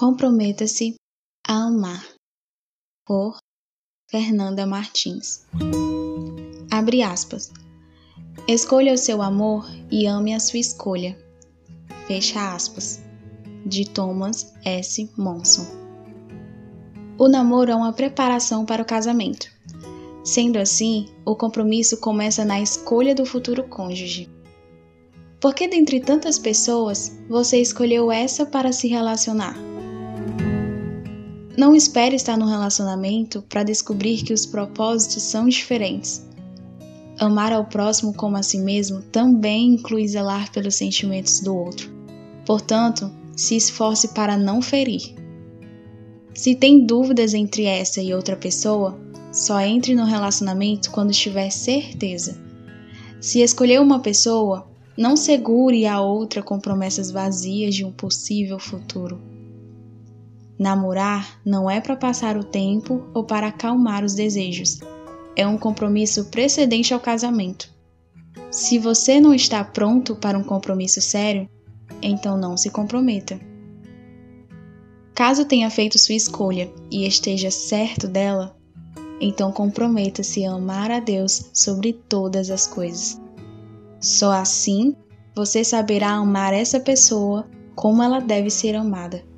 Comprometa-se a amar. Por Fernanda Martins. Abre aspas. Escolha o seu amor e ame a sua escolha. Fecha aspas. De Thomas S. Monson. O namoro é uma preparação para o casamento. Sendo assim, o compromisso começa na escolha do futuro cônjuge. Por que dentre tantas pessoas você escolheu essa para se relacionar? Não espere estar no relacionamento para descobrir que os propósitos são diferentes. Amar ao próximo como a si mesmo também inclui zelar pelos sentimentos do outro. Portanto, se esforce para não ferir. Se tem dúvidas entre essa e outra pessoa, só entre no relacionamento quando tiver certeza. Se escolher uma pessoa, não segure a outra com promessas vazias de um possível futuro. Namorar não é para passar o tempo ou para acalmar os desejos. É um compromisso precedente ao casamento. Se você não está pronto para um compromisso sério, então não se comprometa. Caso tenha feito sua escolha e esteja certo dela, então comprometa-se a amar a Deus sobre todas as coisas. Só assim você saberá amar essa pessoa como ela deve ser amada.